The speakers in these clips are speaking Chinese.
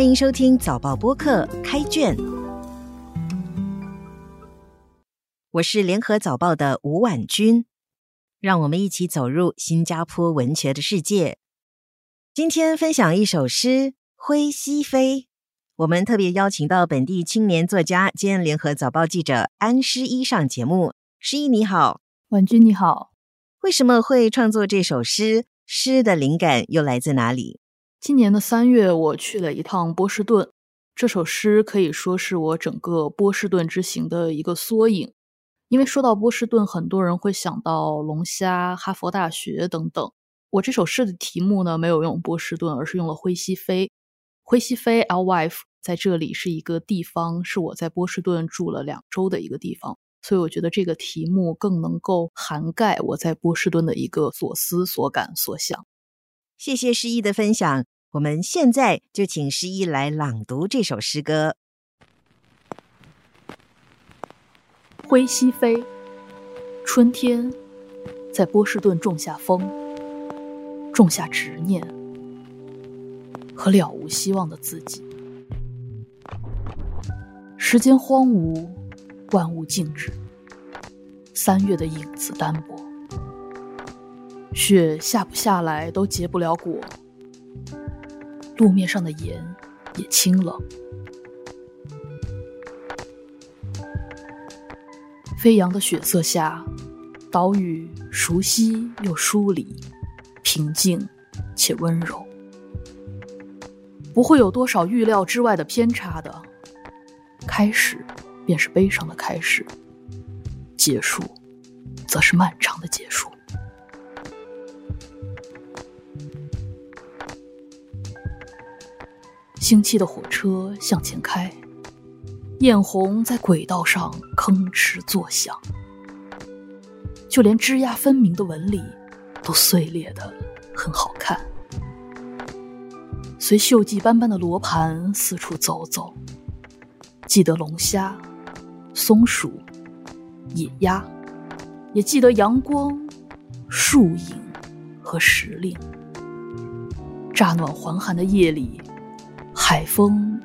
欢迎收听早报播客开卷，我是联合早报的吴婉君，让我们一起走入新加坡文学的世界。今天分享一首诗《灰西飞》，我们特别邀请到本地青年作家兼联合早报记者安诗一上节目。诗一你好，婉君你好，为什么会创作这首诗？诗的灵感又来自哪里？今年的三月，我去了一趟波士顿。这首诗可以说是我整个波士顿之行的一个缩影。因为说到波士顿，很多人会想到龙虾、哈佛大学等等。我这首诗的题目呢，没有用波士顿，而是用了灰西飞。灰西飞 （L wife） 在这里是一个地方，是我在波士顿住了两周的一个地方，所以我觉得这个题目更能够涵盖我在波士顿的一个所思所感所想。谢谢诗意的分享，我们现在就请诗意来朗读这首诗歌。灰西飞，春天在波士顿种下风，种下执念和了无希望的自己。时间荒芜，万物静止，三月的影子单薄。雪下不下来，都结不了果。路面上的盐也清冷。飞扬的雪色下，岛屿熟悉又疏离，平静且温柔。不会有多少预料之外的偏差的。开始便是悲伤的开始，结束则是漫长的结束。星期的火车向前开，艳红在轨道上吭哧作响，就连枝桠分明的纹理都碎裂的很好看。随锈迹斑斑的罗盘四处走走，记得龙虾、松鼠、野鸭，也记得阳光、树影和时令。乍暖还寒的夜里。海风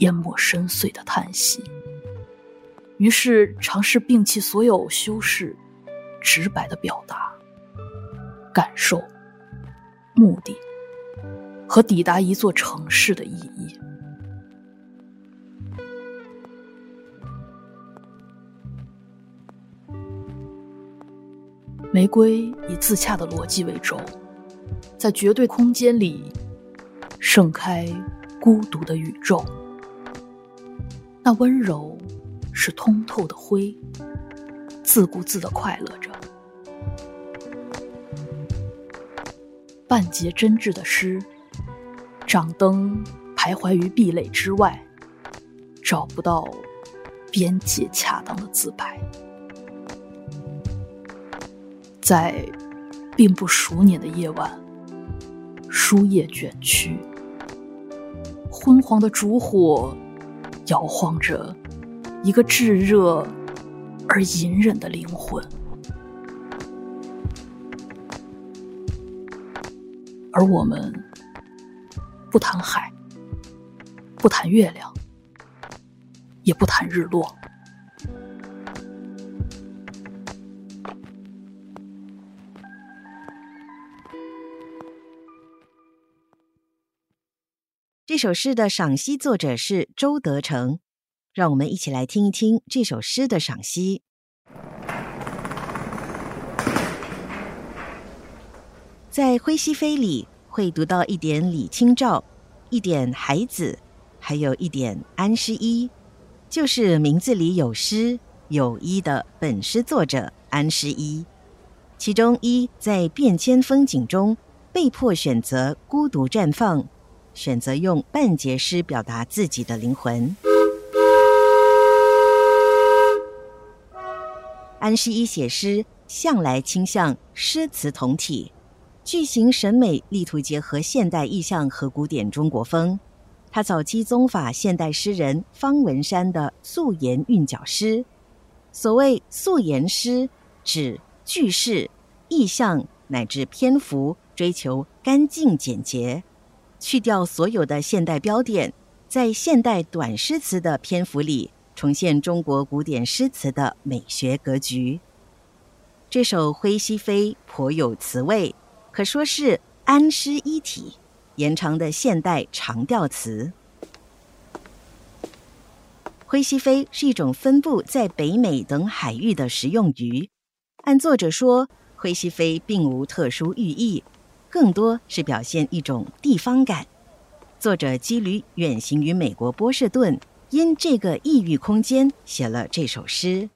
淹没深邃的叹息，于是尝试摒弃所有修饰，直白的表达感受、目的和抵达一座城市的意义。玫瑰以自洽的逻辑为轴，在绝对空间里盛开。孤独的宇宙，那温柔是通透的灰，自顾自的快乐着。半截真挚的诗，掌灯徘徊于壁垒之外，找不到边界恰当的自白，在并不熟稔的夜晚，书页卷曲。昏黄的烛火，摇晃着一个炙热而隐忍的灵魂，而我们不谈海，不谈月亮，也不谈日落。这首诗的赏析作者是周德成，让我们一起来听一听这首诗的赏析。在《灰西飞》里会读到一点李清照，一点海子，还有一点安诗一，就是名字里有诗有一的本诗作者安诗一。其中一在变迁风景中被迫选择孤独绽放。选择用半截诗表达自己的灵魂。安诗一写诗向来倾向诗词同体，句型审美力图结合现代意象和古典中国风。他早期宗法现代诗人方文山的素颜韵脚诗。所谓素颜诗，指句式、意象乃至篇幅追求干净简洁。去掉所有的现代标点，在现代短诗词的篇幅里，重现中国古典诗词的美学格局。这首《灰西飞》颇有词味，可说是安诗一体，延长的现代长调词。灰西飞是一种分布在北美等海域的食用鱼。按作者说，灰西飞并无特殊寓意，更多是表现一种地方感。作者基于远行于美国波士顿，因这个异域空间写了这首诗。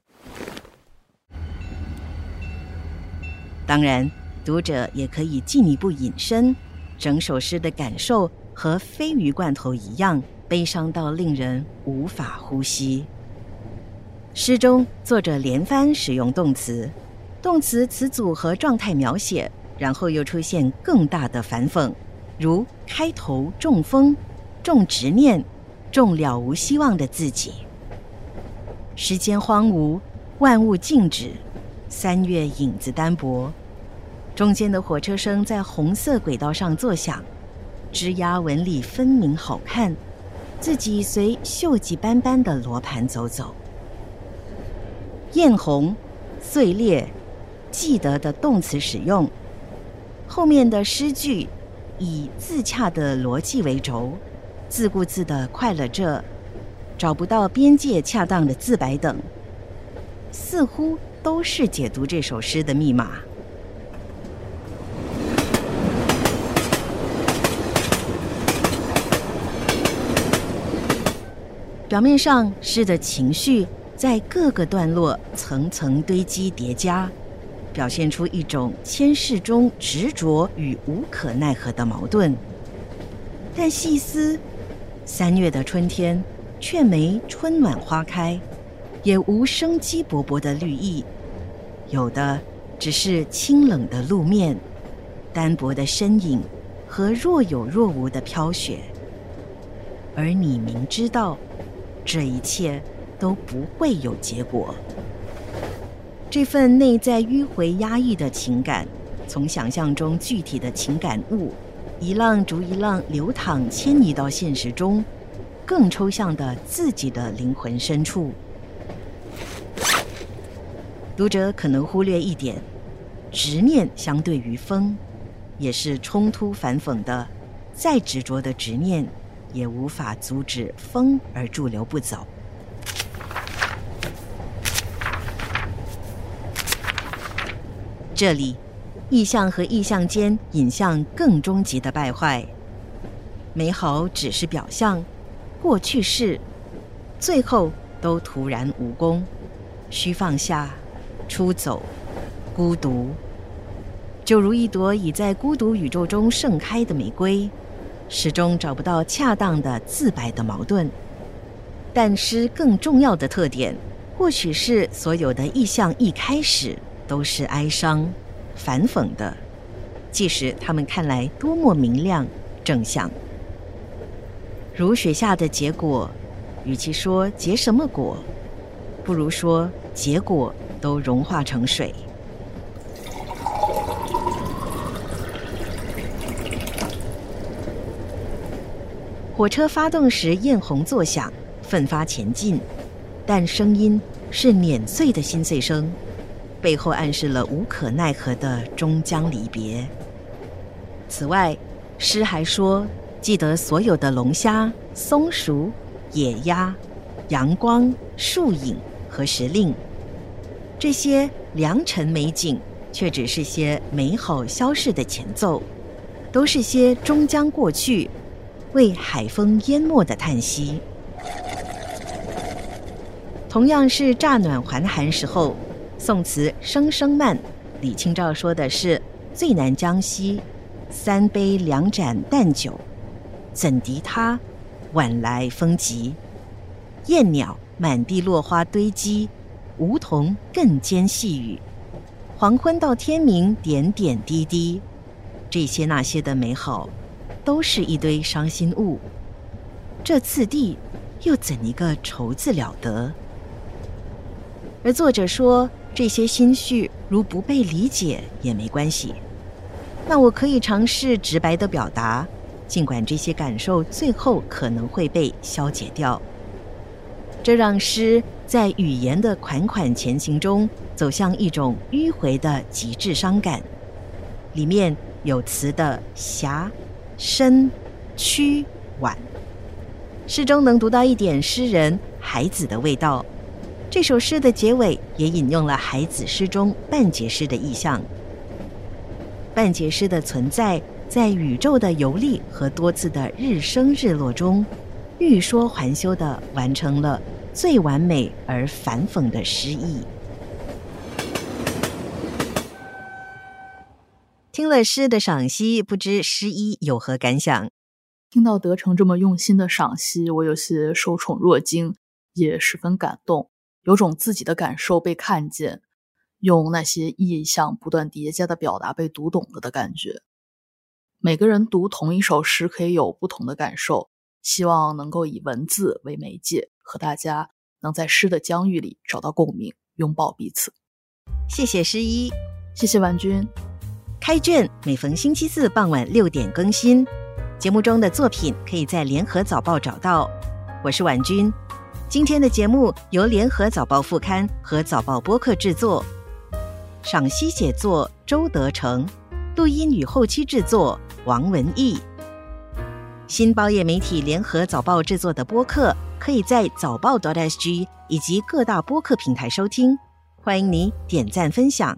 当然，读者也可以进一步引申，整首诗的感受和鲱鱼罐头一样。悲伤到令人无法呼吸。诗中作者连番使用动词，动词词组和状态描写，然后又出现更大的反讽，如开头中风、中执念、中了无希望的自己。时间荒芜，万物静止，三月影子单薄。中间的火车声在红色轨道上作响，枝桠纹理分明，好看。自己随锈迹斑斑的罗盘走走，艳红、碎裂、记得的动词使用，后面的诗句以自洽的逻辑为轴，自顾自的快乐着，找不到边界恰当的自白等，似乎都是解读这首诗的密码。表面上，诗的情绪在各个段落层层堆积叠加，表现出一种牵世中执着与无可奈何的矛盾。但细思，三月的春天却没春暖花开，也无生机勃勃的绿意，有的只是清冷的路面、单薄的身影和若有若无的飘雪。而你明知道。这一切都不会有结果。这份内在迂回压抑的情感，从想象中具体的情感物，一浪逐一浪流淌迁移到现实中，更抽象的自己的灵魂深处。读者可能忽略一点：执念相对于风，也是冲突反讽的。再执着的执念。也无法阻止风而驻留不走。这里，意象和意象间引向更终极的败坏。美好只是表象，过去式，最后都徒然无功，需放下，出走，孤独，就如一朵已在孤独宇宙中盛开的玫瑰。始终找不到恰当的自白的矛盾，但诗更重要的特点，或许是所有的意象一开始都是哀伤、反讽的，即使他们看来多么明亮、正向。如雪下的结果，与其说结什么果，不如说结果都融化成水。火车发动时，艳红作响，奋发前进，但声音是碾碎的心碎声，背后暗示了无可奈何的终将离别。此外，诗还说，记得所有的龙虾、松鼠、野鸭、阳光、树影和时令，这些良辰美景，却只是些美好消逝的前奏，都是些终将过去。为海风淹没的叹息，同样是乍暖还寒时候，宋词《声声慢》，李清照说的是最难将息，三杯两盏淡酒，怎敌他晚来风急？燕鸟满地落花堆积，梧桐更兼细雨，黄昏到天明点点滴滴，这些那些的美好。都是一堆伤心物，这次第又怎一个愁字了得？而作者说这些心绪如不被理解也没关系，那我可以尝试直白的表达，尽管这些感受最后可能会被消解掉。这让诗在语言的款款前行中走向一种迂回的极致伤感，里面有词的狭、深、曲、婉。诗中能读到一点诗人孩子的味道。这首诗的结尾也引用了孩子诗中半截诗的意象。半截诗的存在，在宇宙的游历和多次的日升日落中，欲说还休的完成了最完美而反讽的诗意。听了诗的赏析，不知诗一有何感想？听到德成这么用心的赏析，我有些受宠若惊，也十分感动，有种自己的感受被看见，用那些意象不断叠加的表达被读懂了的感觉。每个人读同一首诗可以有不同的感受，希望能够以文字为媒介，和大家能在诗的疆域里找到共鸣，拥抱彼此。谢谢诗一，谢谢婉君。开卷每逢星期四傍晚六点更新。节目中的作品可以在《联合早报》找到。我是婉君，今天的节目由《联合早报》副刊和早报播客制作，赏析写作周德成，录音与后期制作王文义。新报业媒体《联合早报》制作的播客，可以在早报 .sg 以及各大播客平台收听。欢迎您点赞分享。